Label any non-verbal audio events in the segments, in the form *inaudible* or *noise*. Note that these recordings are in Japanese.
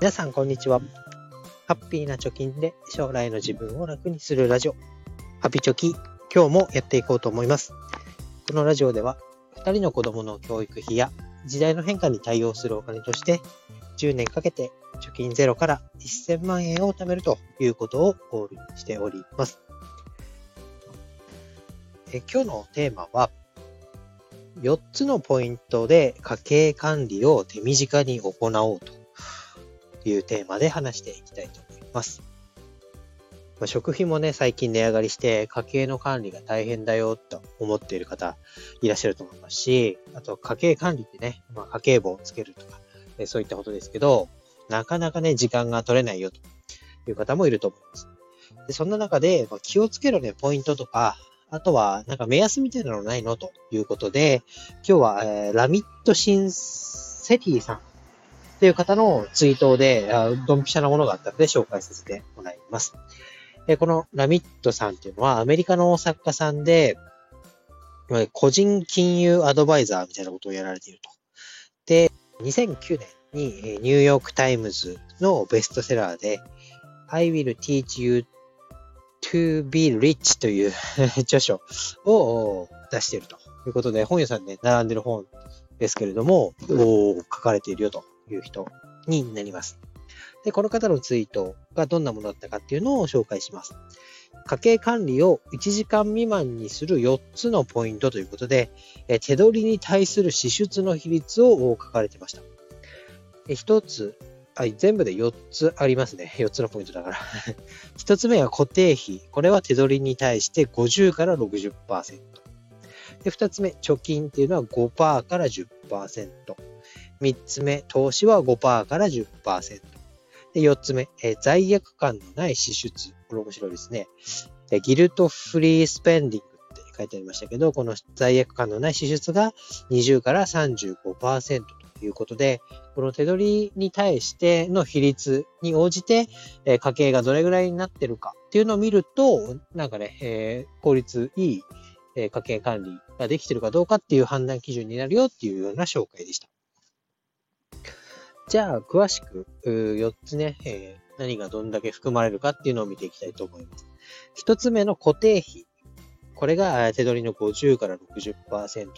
皆さん、こんにちは。ハッピーな貯金で将来の自分を楽にするラジオ、ハピチョキ、今日もやっていこうと思います。このラジオでは、2人の子供の教育費や時代の変化に対応するお金として、10年かけて貯金ゼロから1000万円を貯めるということをゴールにしております。え今日のテーマは、4つのポイントで家計管理を手短に行おうというテーマで話していきたいと思います。ま、食費もね、最近値上がりして家計の管理が大変だよと思っている方いらっしゃると思いますし、あと家計管理ってね、まあ、家計簿をつけるとか、えそういったことですけど、なかなかね、時間が取れないよという方もいると思います。でそんな中で、ま、気をつけるね、ポイントとか、あとは、なんか目安みたいなのないのということで、今日は、えー、ラミットシンセティさんっていう方のツイートで、ドンピシャなものがあったので紹介させてもらいます。このラミットさんっていうのはアメリカの作家さんで、個人金融アドバイザーみたいなことをやられていると。で、2009年にニューヨークタイムズのベストセラーで I will teach you to be rich という *laughs* 著書を出しているということで、本屋さんで並んでる本ですけれども、書かれているよという人になります。で、この方のツイートがどんなものだったかっていうのを紹介します。家計管理を1時間未満にする4つのポイントということで、手取りに対する支出の比率を書かれてました。1つ、はい、全部で4つありますね。4つのポイントだから。*laughs* 1つ目は固定費。これは手取りに対して50から60%。で、2つ目、貯金っていうのは5%から10%。3つ目、投資は5%から10%。で、4つ目、えー、罪悪感のない支出。これ面白いですね。ギルトフリースペンディングって書いてありましたけど、この罪悪感のない支出が20から35%ということで、この手取りに対しての比率に応じて、えー、家計がどれぐらいになってるかっていうのを見ると、なんかね、えー、効率いい、え家計管理ができてるかどうかっていう判断基準になるよっていうような紹介でした。じゃあ、詳しく、4つね、えー、何がどんだけ含まれるかっていうのを見ていきたいと思います。1つ目の固定費。これが手取りの50から60%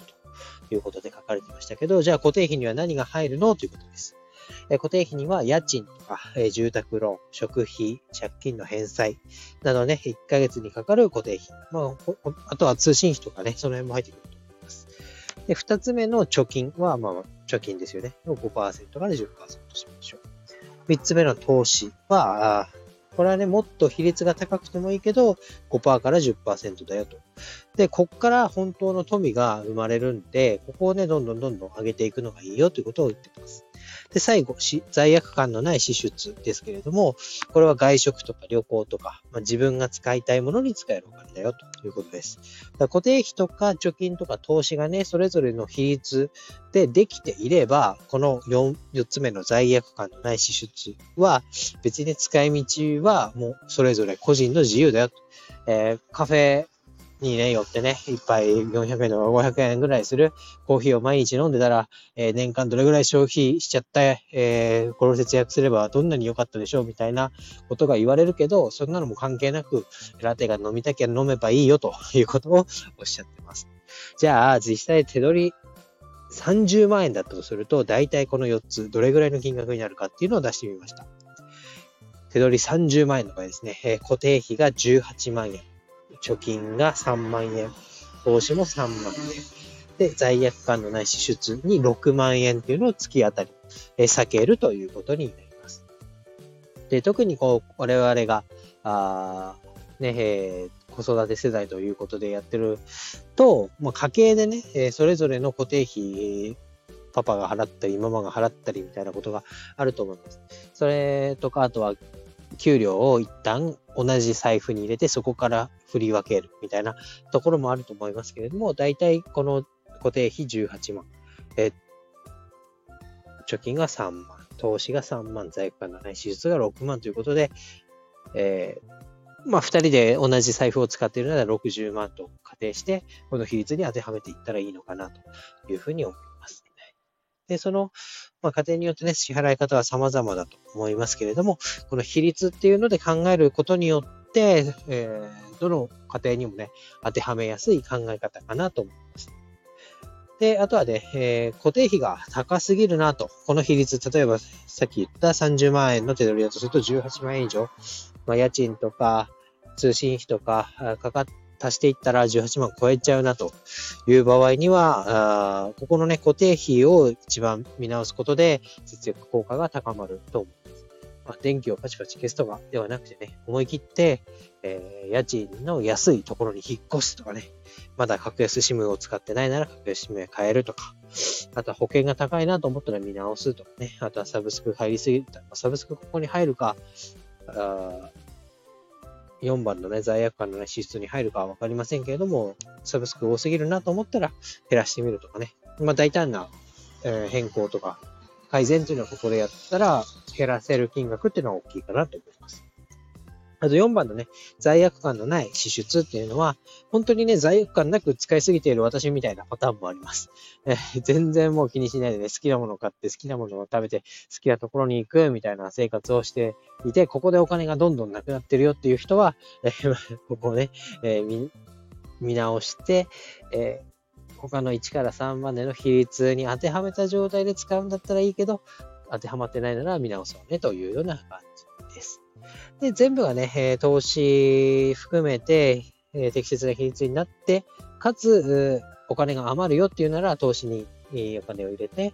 ということで書かれてましたけど、じゃあ固定費には何が入るのということです。え固定費には家賃とか、え住宅ローン、食費、借金の返済などね、1ヶ月にかかる固定費。まあ、あとは通信費とかね、その辺も入ってくると思います。で、2つ目の貯金は、まあ、貯金ですよね。を5%から10%しましょう。3つ目の投資は、これはね、もっと比率が高くてもいいけど、5%から10%だよと。で、こっから本当の富が生まれるんで、ここをね、どんどんどんどん上げていくのがいいよということを言ってます。で、最後、罪悪感のない支出ですけれども、これは外食とか旅行とか、まあ、自分が使いたいものに使えるお金だよということです。だ固定費とか貯金とか投資がね、それぞれの比率でできていれば、この 4, 4つ目の罪悪感のない支出は、別に使い道はもうそれぞれ個人の自由だよと。えー、カフェにね、よってね、一杯400円とか500円ぐらいするコーヒーを毎日飲んでたら、えー、年間どれぐらい消費しちゃった、えー、これを節約すればどんなに良かったでしょうみたいなことが言われるけど、そんなのも関係なく、ラテが飲みたきゃ飲めばいいよということをおっしゃってます。じゃあ、実際手取り30万円だったとすると、大体この4つ、どれぐらいの金額になるかっていうのを出してみました。手取り30万円の場合ですね、えー、固定費が18万円。貯金が3万円、投資も3万円。で、罪悪感のない支出に6万円っていうのを月当たり、え避けるということになります。で、特にこう、我々が、あね、えー、子育て世代ということでやってると、まあ、家計でね、え、それぞれの固定費、パパが払ったり、ママが払ったりみたいなことがあると思います。それとか、あとは給料を一旦同じ財布に入れてそこから振り分けるみたいなところもあると思いますけれども、大体この固定費18万、え貯金が3万、投資が3万、在庫がない、支出が6万ということで、えー、まあ、2人で同じ財布を使っているなら60万と仮定して、この比率に当てはめていったらいいのかなというふうに思います。で、その、まあ、家庭によってね、支払い方は様々だと思いますけれども、この比率っていうので考えることによって、えー、どの家庭にもね、当てはめやすい考え方かなと思います。で、あとはね、えー、固定費が高すぎるなと。この比率、例えばさっき言った30万円の手取りだとすると18万円以上、まあ、家賃とか通信費とかかかっ足していったら18万超えちゃうなという場合には、あここのね、固定費を一番見直すことで節約効果が高まると思います。まあ、電気をパチパチ消すとかではなくてね、思い切って、えー、家賃の安いところに引っ越すとかね、まだ格安 SIM を使ってないなら格安 SIM へ変えるとか、あとは保険が高いなと思ったら見直すとかね、あとはサブスク入りすぎた、サブスクここに入るか、あ4番のね、罪悪感のね、支出に入るかはわかりませんけれども、サブスク多すぎるなと思ったら減らしてみるとかね。まあ大胆な、え、変更とか改善というのはここでやったら減らせる金額っていうのは大きいかなと思います。あと4番のね、罪悪感のない支出っていうのは、本当にね、罪悪感なく使いすぎている私みたいなパターンもあります。えー、全然もう気にしないでね、好きなものを買って好きなものを食べて好きなところに行くみたいな生活をしていて、ここでお金がどんどんなくなってるよっていう人は、えー、ここをね、えー、見、直して、え他の1から3までの比率に当てはめた状態で使うんだったらいいけど、当てはまってないなら見直そうねというような感じです。で、全部がね、え投資含めて、え適切な比率になって、かつ、お金が余るよっていうなら、投資にお金を入れて、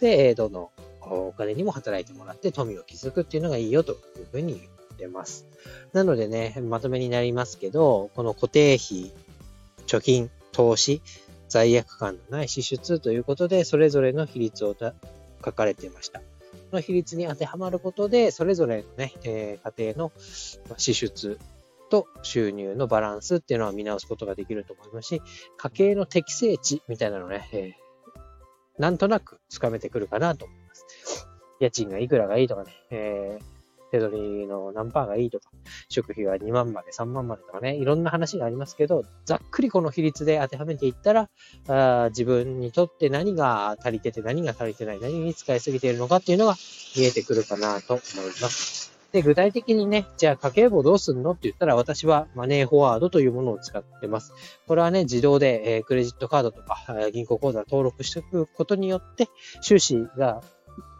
で、どのお金にも働いてもらって富を築くっていうのがいいよというふうに言ってます。なのでね、まとめになりますけど、この固定費、貯金、投資、罪悪感のない支出ということで、それぞれの比率を書かれていました。の比率に当てはまることで、それぞれのね、えー、家庭の支出と収入のバランスっていうのは見直すことができると思いますし、家計の適正値みたいなのね、えー、なんとなくつかめてくるかなと思います。家賃がいくらがいいとかね、えー手取りの何パーがいいとか、食費は2万まで3万までとかね、いろんな話がありますけど、ざっくりこの比率で当てはめていったら、あ自分にとって何が足りてて何が足りてない、何に使いすぎているのかっていうのが見えてくるかなと思います。で、具体的にね、じゃあ家計簿どうすんのって言ったら私はマネーフォワードというものを使ってます。これはね、自動で、えー、クレジットカードとか銀行口座登録しておくことによって、収支が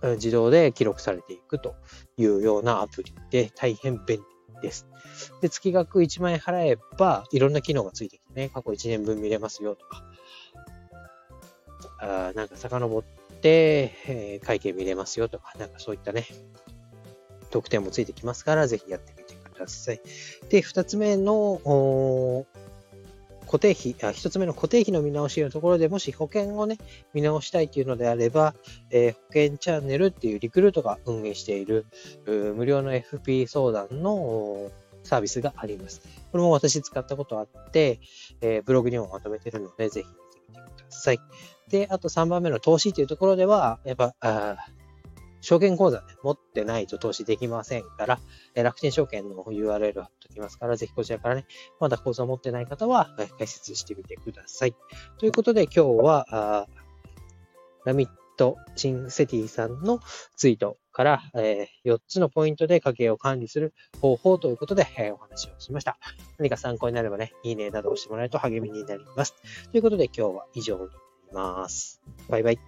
自動で記録されていくというようなアプリで大変便利です。で、月額1万円払えば、いろんな機能がついてきてね、過去1年分見れますよとか、あなんか遡って、えー、会計見れますよとか、なんかそういったね、特典もついてきますから、ぜひやってみてください。で、二つ目の、固定費、あ一つ目の固定費の見直しのところでもし保険をね、見直したいというのであれば、えー、保険チャンネルっていうリクルートが運営している無料の FP 相談のサービスがあります。これも私使ったことあって、えー、ブログにもまとめてるので、ぜひ見てみてください。で、あと3番目の投資というところでは、やっぱ、あ証券口座、ね、持ってないと投資できませんから、え楽天証券の URL 貼っておきますから、ぜひこちらからね、まだ口座を持ってない方は、え解説してみてください。ということで今日は、あラミット・チンセティさんのツイートから、え、4つのポイントで家計を管理する方法ということで、え、お話をしました。何か参考になればね、いいねなどをしてもらえると励みになります。ということで今日は以上になります。バイバイ。